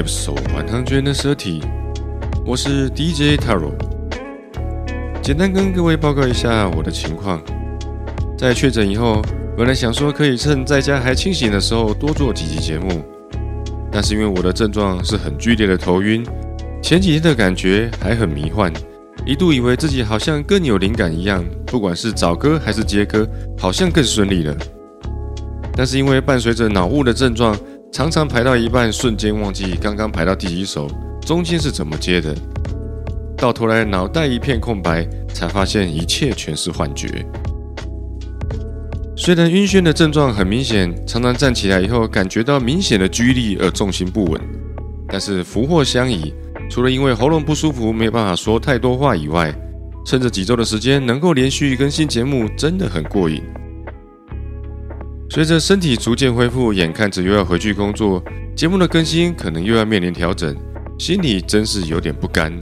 Episode One Hundred Thirty，我是 DJ Taro。简单跟各位报告一下我的情况。在确诊以后，本来想说可以趁在家还清醒的时候多做几集节目，但是因为我的症状是很剧烈的头晕，前几天的感觉还很迷幻，一度以为自己好像更有灵感一样，不管是找歌还是接歌，好像更顺利了。但是因为伴随着脑雾的症状，常常排到一半，瞬间忘记刚刚排到第几首，中间是怎么接的，到头来脑袋一片空白，才发现一切全是幻觉。虽然晕眩的症状很明显，常常站起来以后感觉到明显的拘力而重心不稳，但是福祸相倚，除了因为喉咙不舒服没有办法说太多话以外，趁着几周的时间能够连续更新节目，真的很过瘾。随着身体逐渐恢复，眼看着又要回去工作，节目的更新可能又要面临调整，心里真是有点不甘。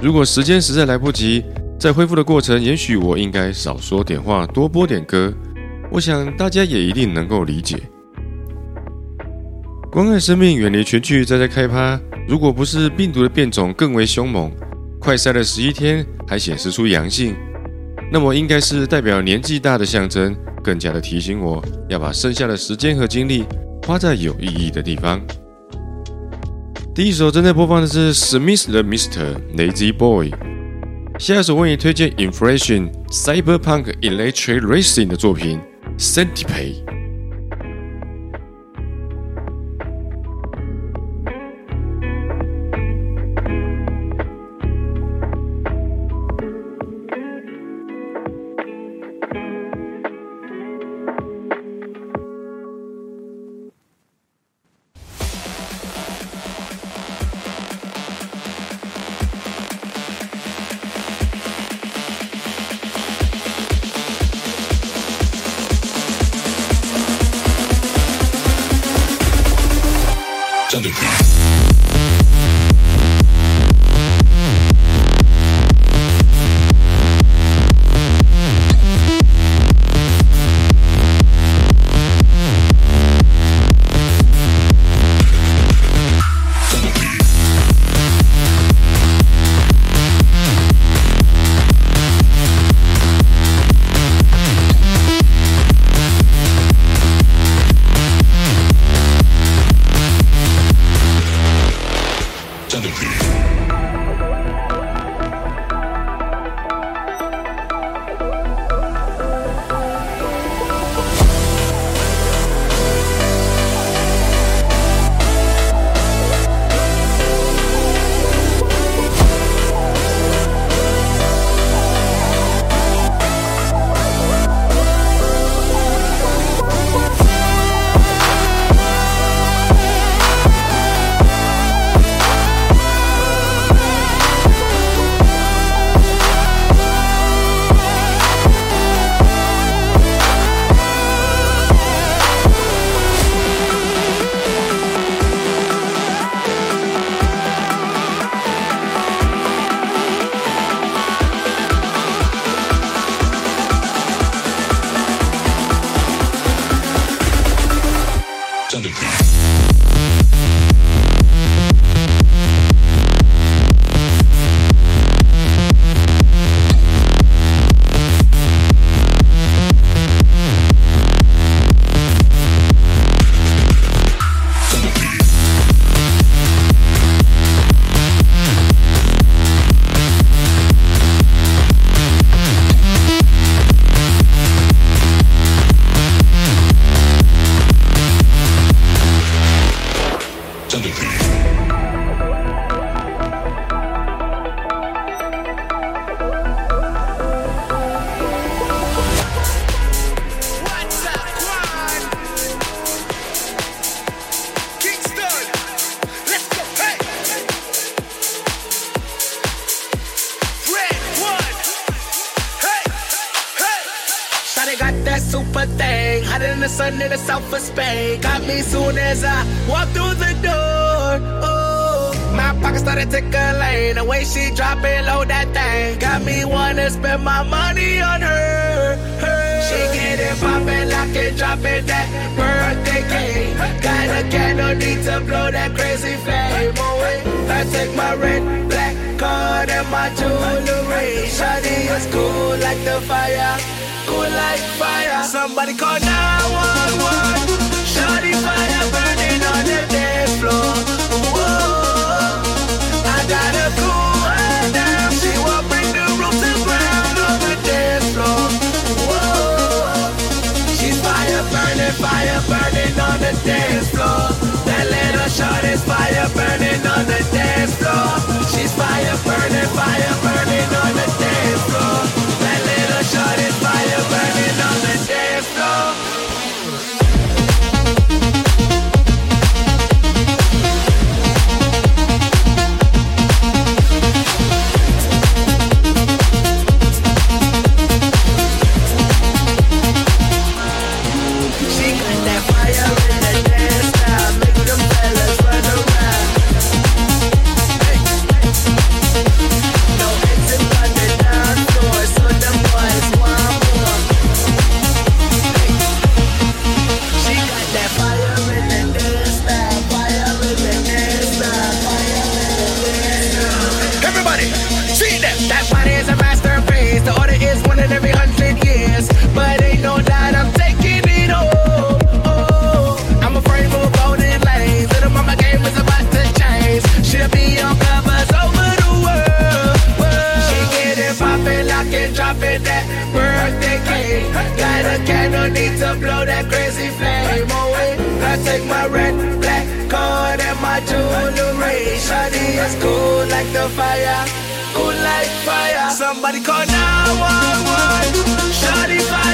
如果时间实在来不及，在恢复的过程，也许我应该少说点话，多播点歌。我想大家也一定能够理解。关爱生命，远离全聚，再在开趴。如果不是病毒的变种更为凶猛，快筛了十一天还显示出阳性，那么应该是代表年纪大的象征。更加的提醒我要把剩下的时间和精力花在有意义的地方。第一首正在播放的是 Smith the Mr. Lazy Boy，下一首为你推荐 Inflation Cyberpunk Electric Racing 的作品 Centipede。Centipede. just cool like the fire, cool like fire. Somebody call 911, Shorty. fire.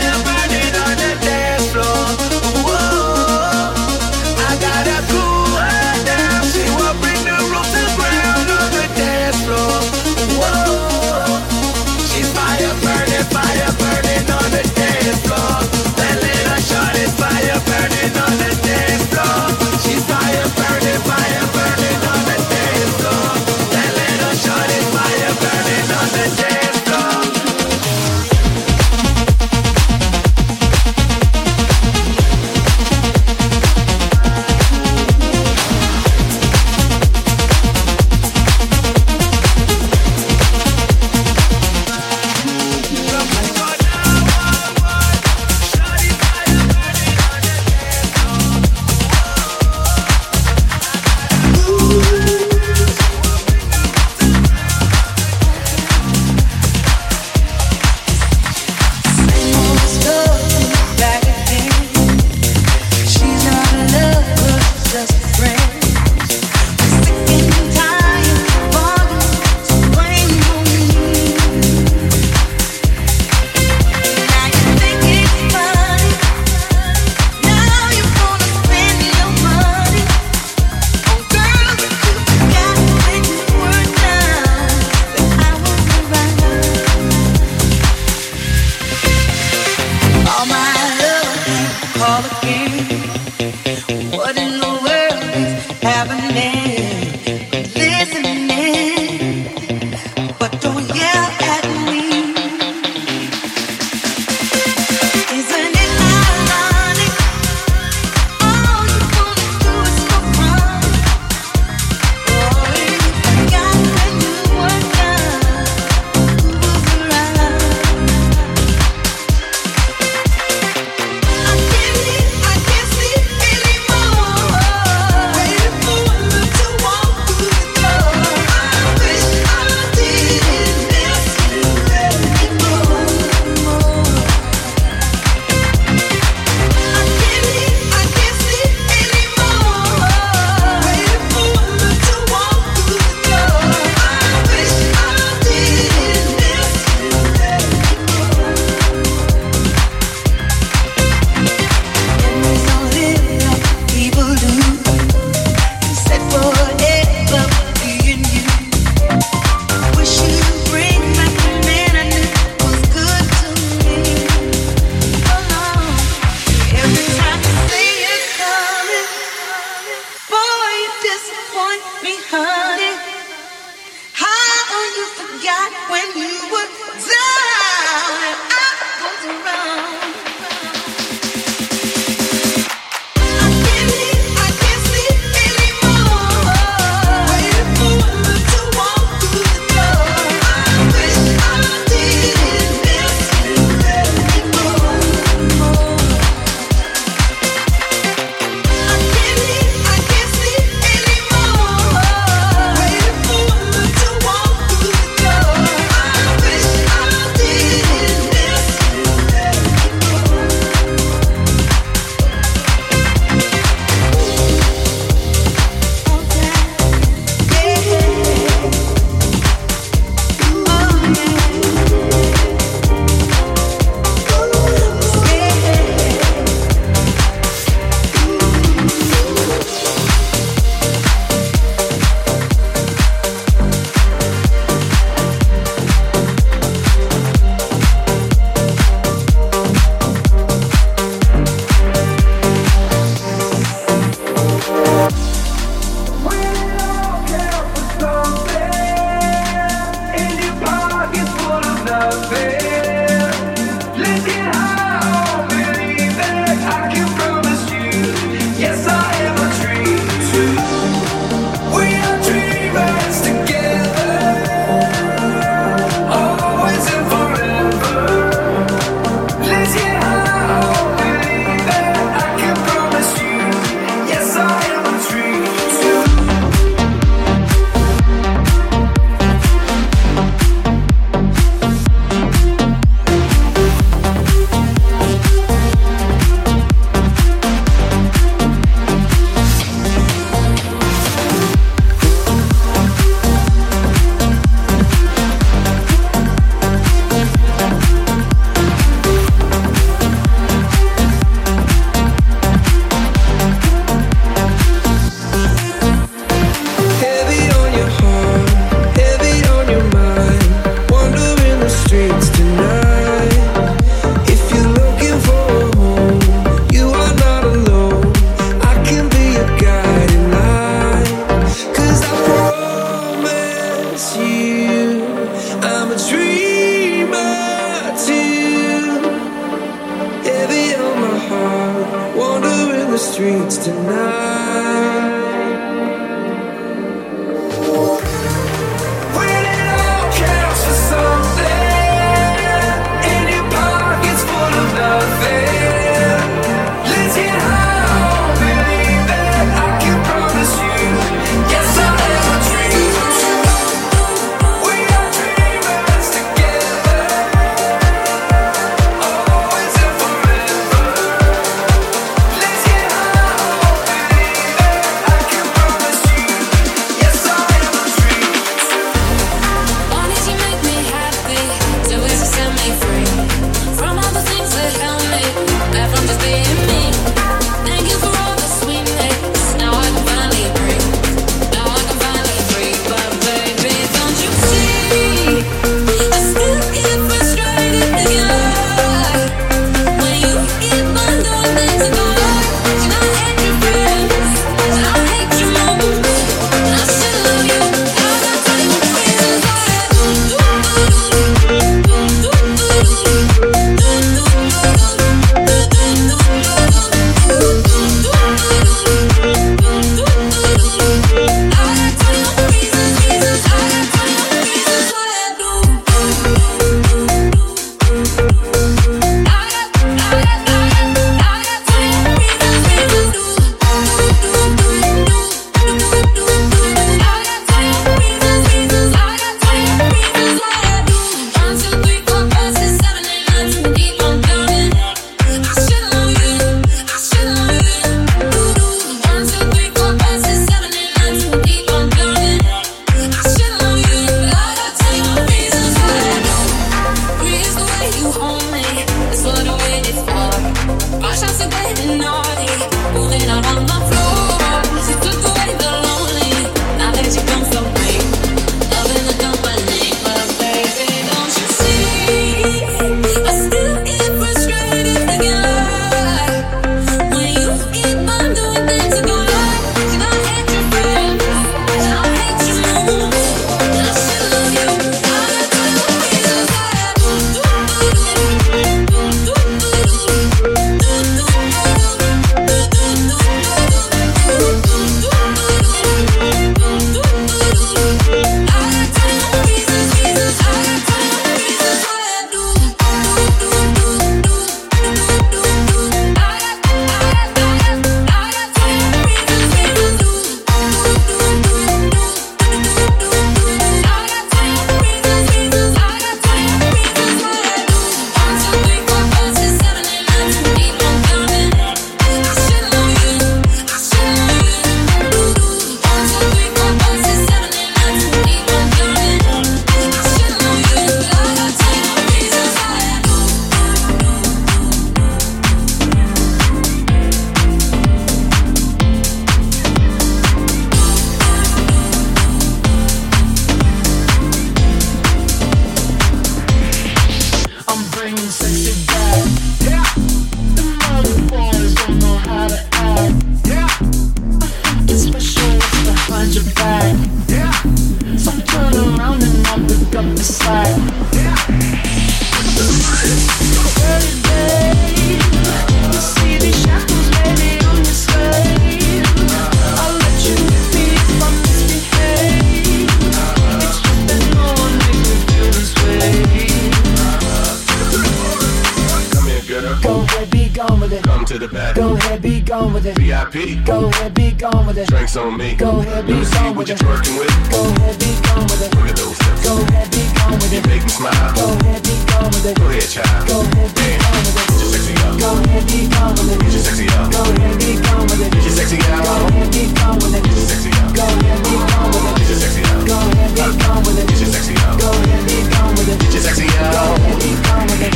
Gone with it. VIP. Go ahead, be gone with it. Drinks on me. Go ahead, be Let me see gone what with you're it. twerking with. Go ahead, be gone with it. Look at those hips. Go ahead, be gone with You it. make me smile. Go ahead, be gone with it. Go ahead, child. Go ahead, be gone with Get your it. sexy up. Go ahead, be gone with Get it. your sexy up. Go ahead, be gone with it. Get your sexy up. Go ahead, be gone with it. Get your sexy up. Go ahead, be gone with Get it. your sexy up. Go ahead, be gone with it. Get your sexy up. Go ahead, be gone with it. Get your sexy up. Go ahead, be gone with it.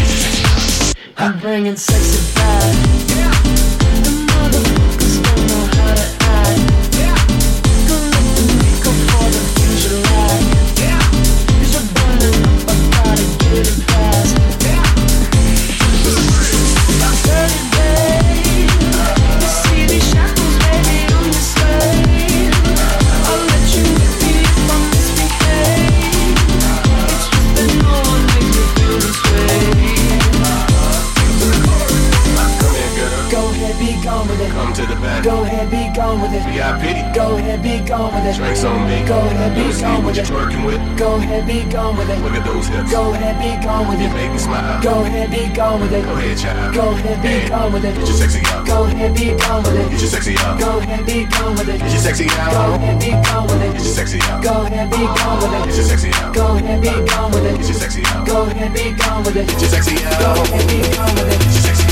I'm bringing sexy back. The motherfuckers it. VIP. Go ahead, be gone with it. Drinks on me. Go ahead, be see gone with it. twerking with. Go ahead, be gone with it. Look at those hips. Go ahead, be gone with You it. make me smile. Go ahead, be gone with it. Go ahead, child. Go ahead, be gone with Get your it. sexy up. Go ahead, be gone with Get it. your sexy up. Go ahead, be gone with it. Get your sexy Go out. ahead, be gone with Get your sexy up. Go ahead, be gone with Get it. your sexy out. Go ahead, be gone with Get your it. sexy out. Go ahead, be gone with it. Get your sexy Go ahead, be gone with it. Get your sexy out.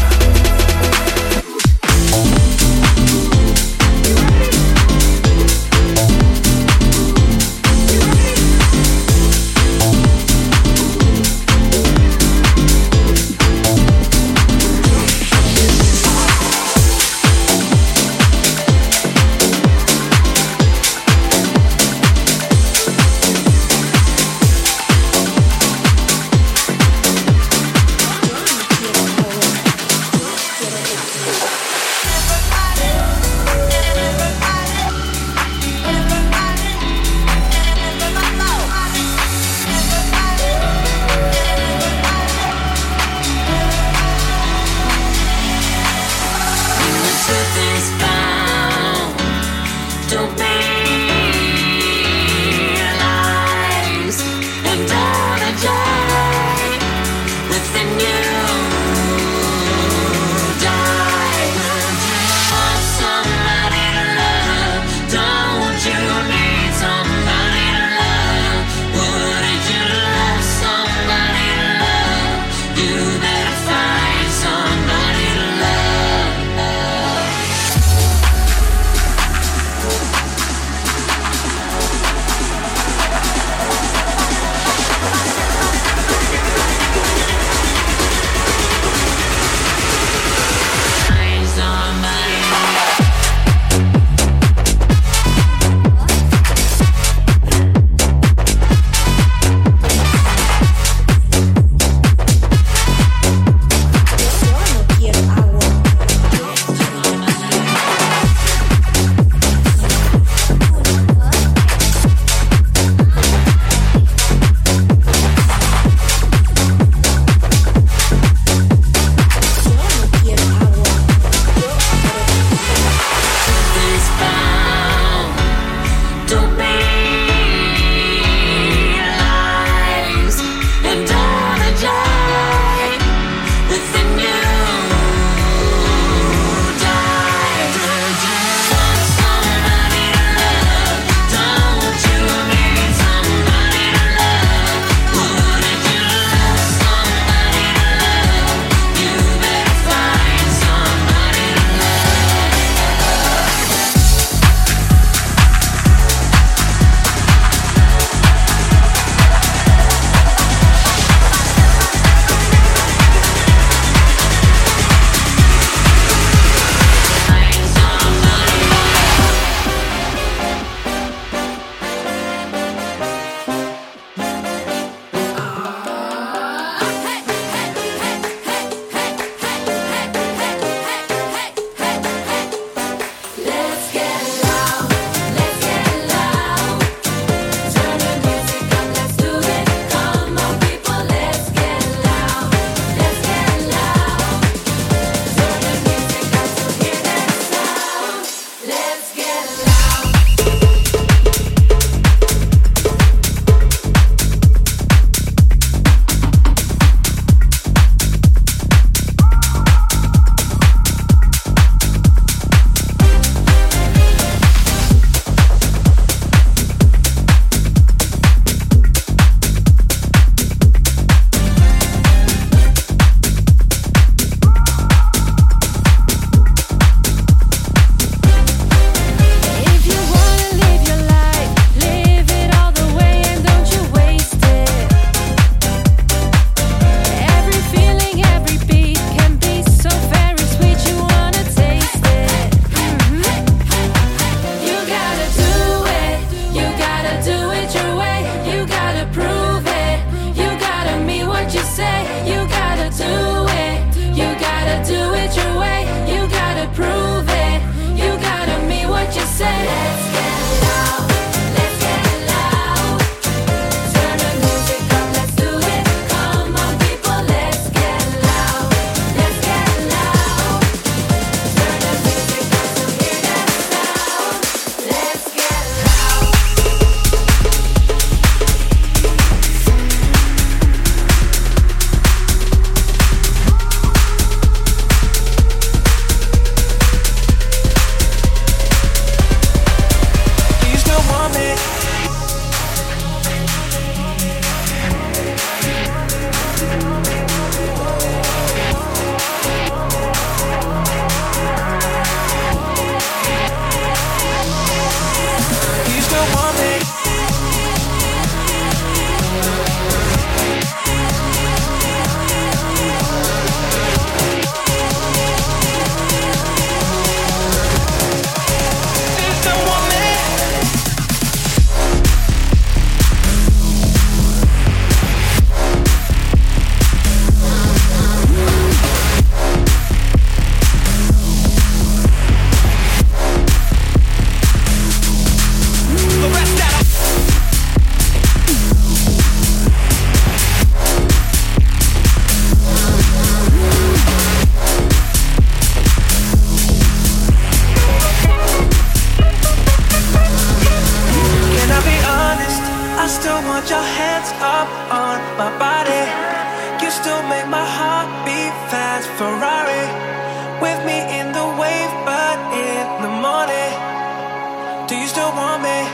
Do you still want me?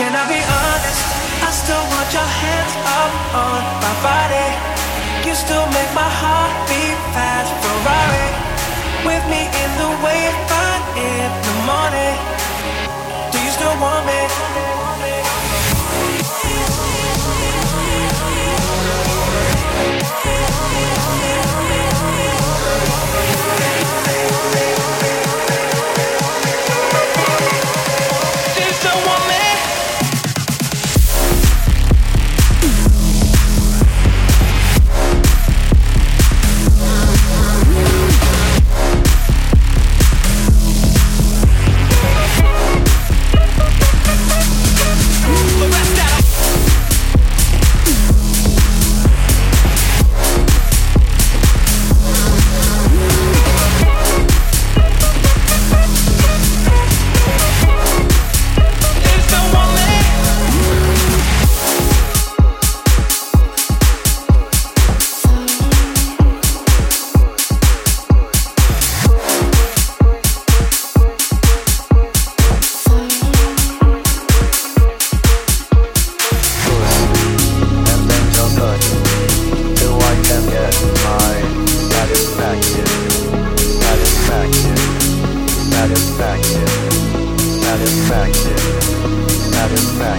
Can I be honest? I still want your hands up on my body. You still make my heart beat fast, Ferrari. With me in the way, fine in the morning. Do you still want me?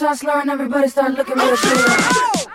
start slurring, everybody start looking real good. Oh!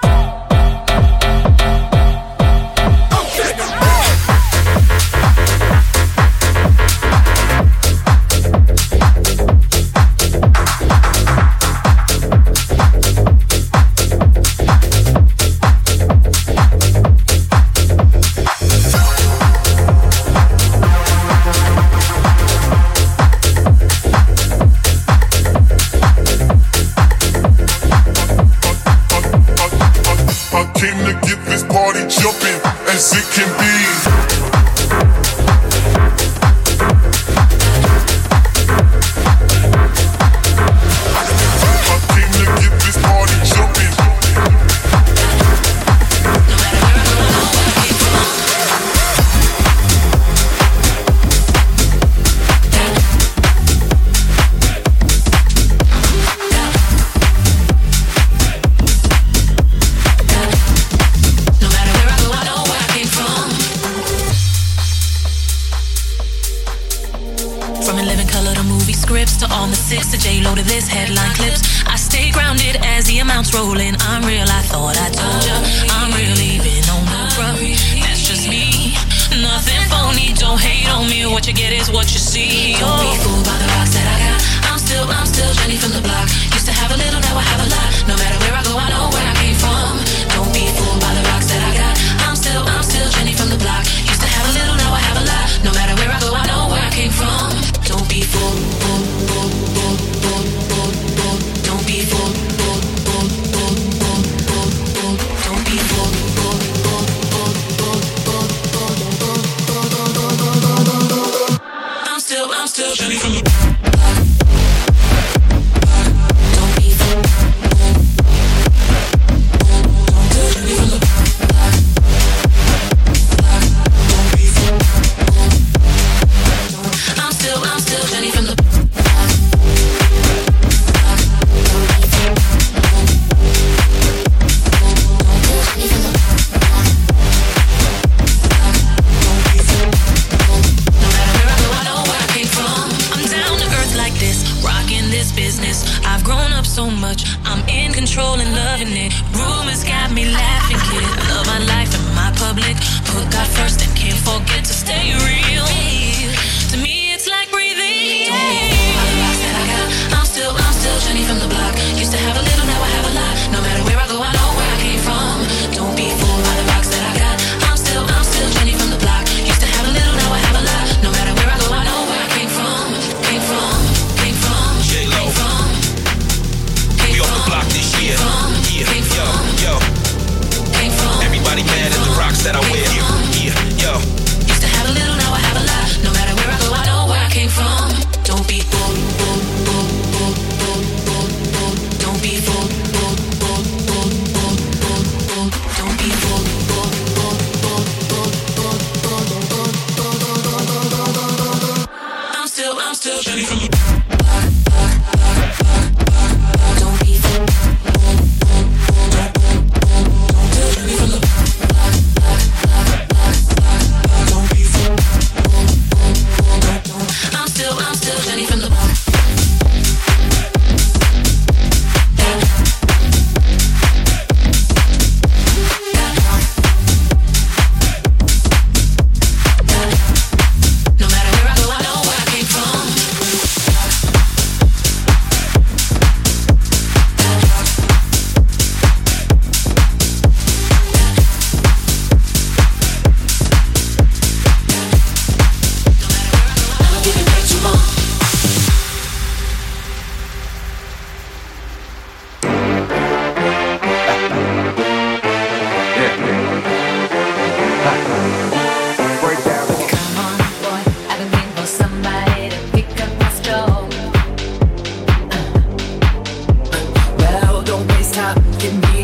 is what you see. Don't be fooled by the rocks that I got. I'm still, I'm still Jenny from the block. Used to have a little, now I have a lot. No matter.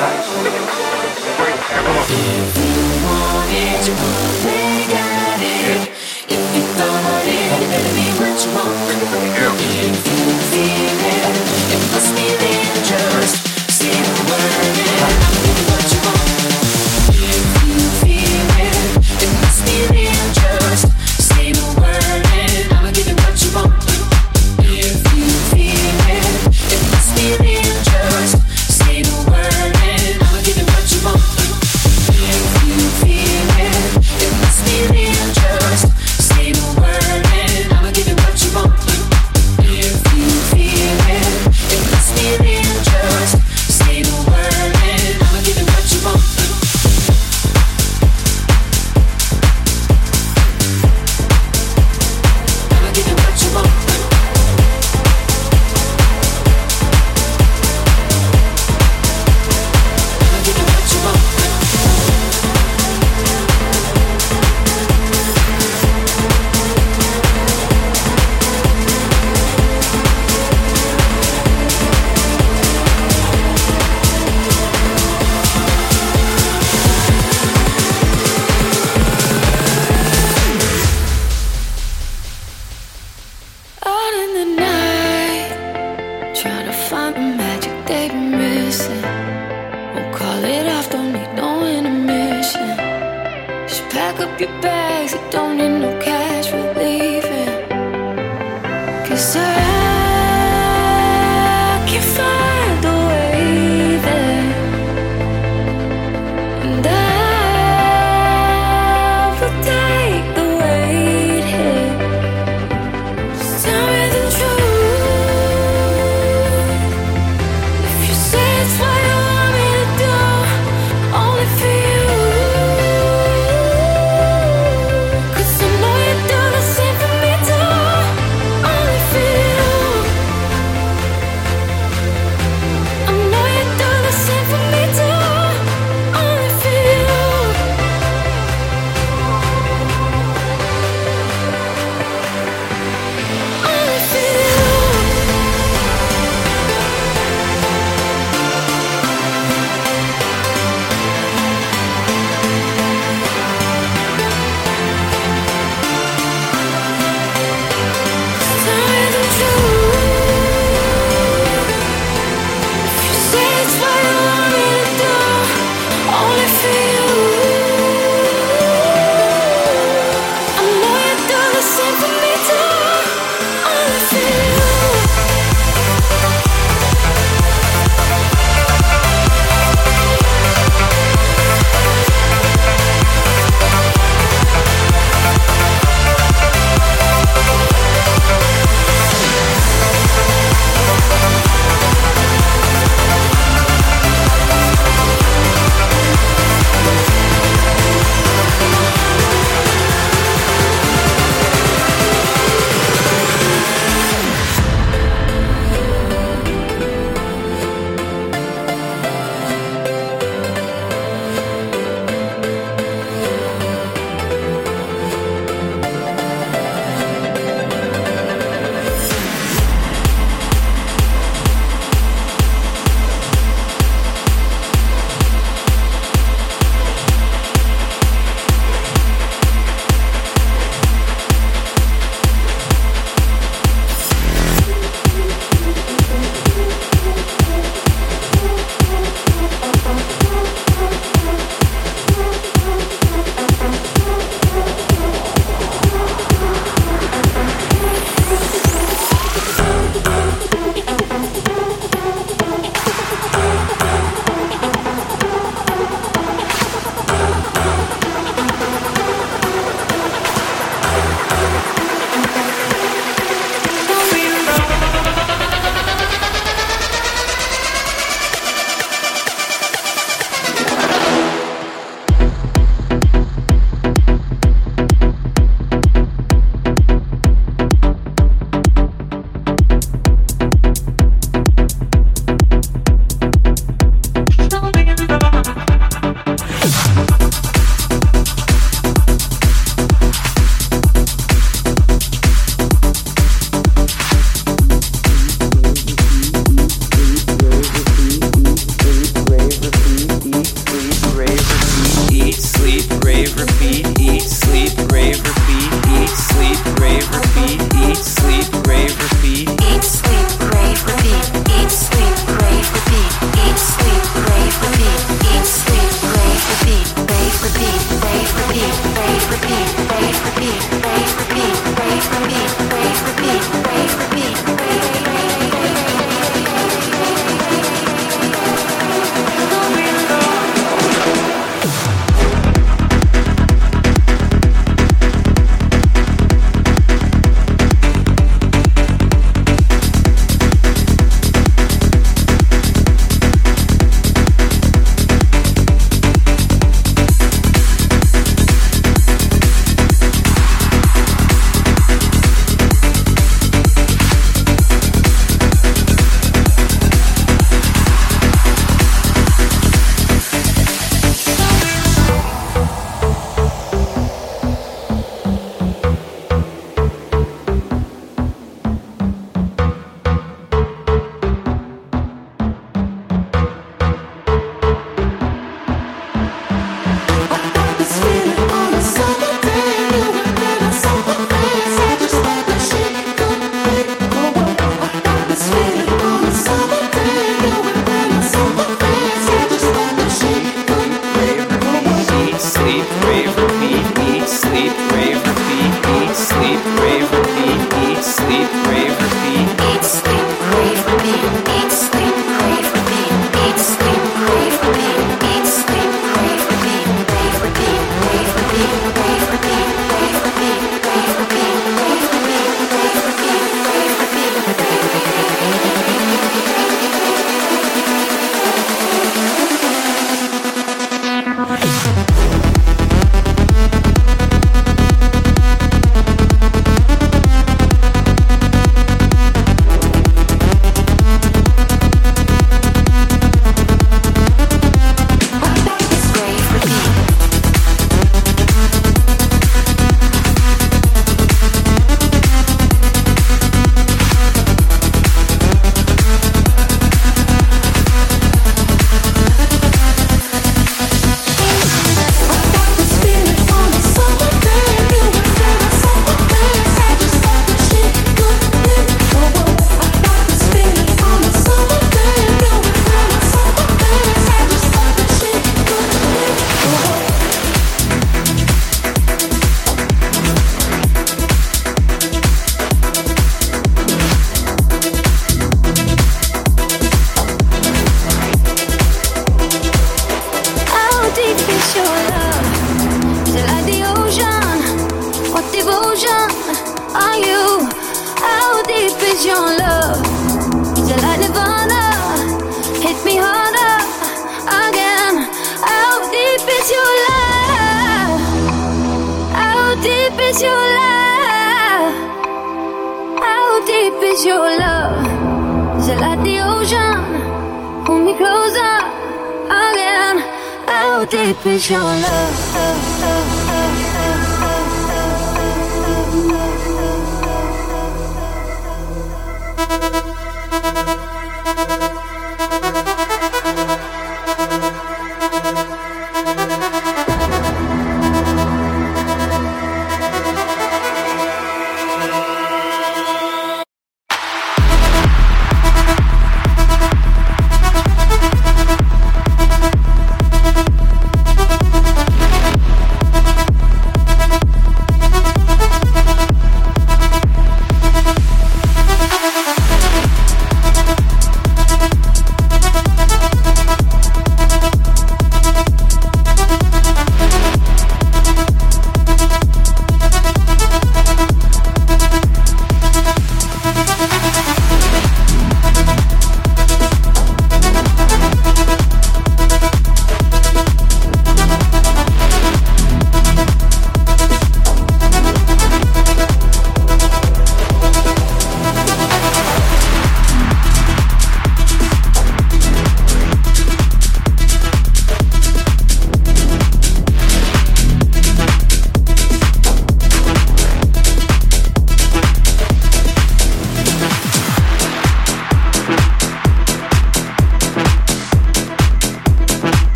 If you want it, Pack up your bags, you don't need no